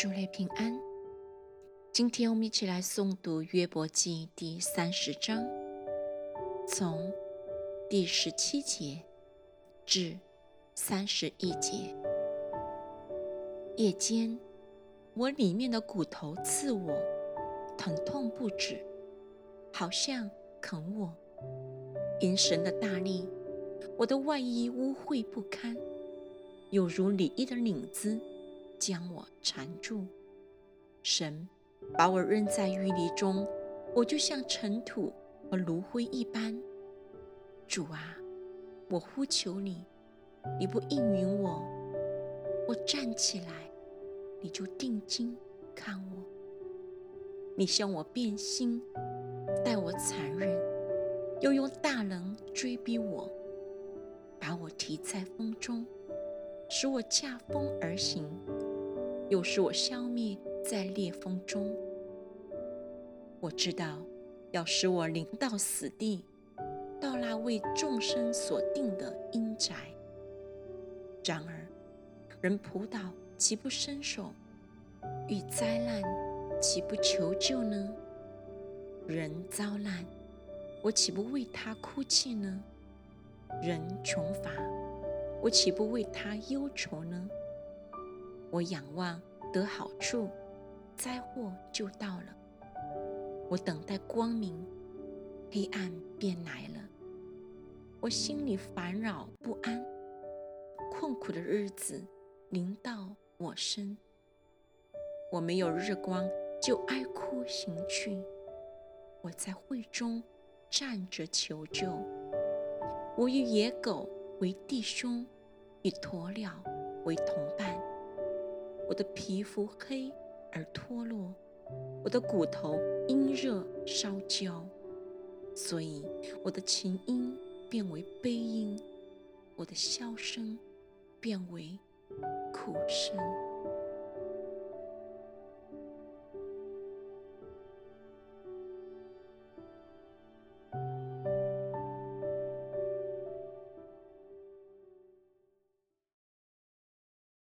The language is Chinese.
主内平安。今天我们一起来诵读约伯记第三十章，从第十七节至三十一节。夜间，我里面的骨头刺我，疼痛不止，好像啃我。因神的大力，我的外衣污秽不堪，有如里衣的领子将我缠住。神把我扔在淤泥中，我就像尘土和炉灰一般。主啊，我呼求你，你不应允我，我站起来，你就定睛看我。你向我变心，待我残忍。又用大能追逼我，把我提在风中，使我驾风而行；又使我消灭在烈风中。我知道要使我临到死地，到那为众生所定的阴宅。然而，人仆倒岂不伸手？遇灾难岂不求救呢？人遭难。我岂不为他哭泣呢？人穷乏，我岂不为他忧愁呢？我仰望得好处，灾祸就到了。我等待光明，黑暗便来了。我心里烦扰不安，困苦的日子临到我身。我没有日光，就哀哭行去。我在会中。站着求救。我与野狗为弟兄，与鸵鸟为同伴。我的皮肤黑而脱落，我的骨头因热烧焦，所以我的琴音变为悲音，我的箫声变为苦声。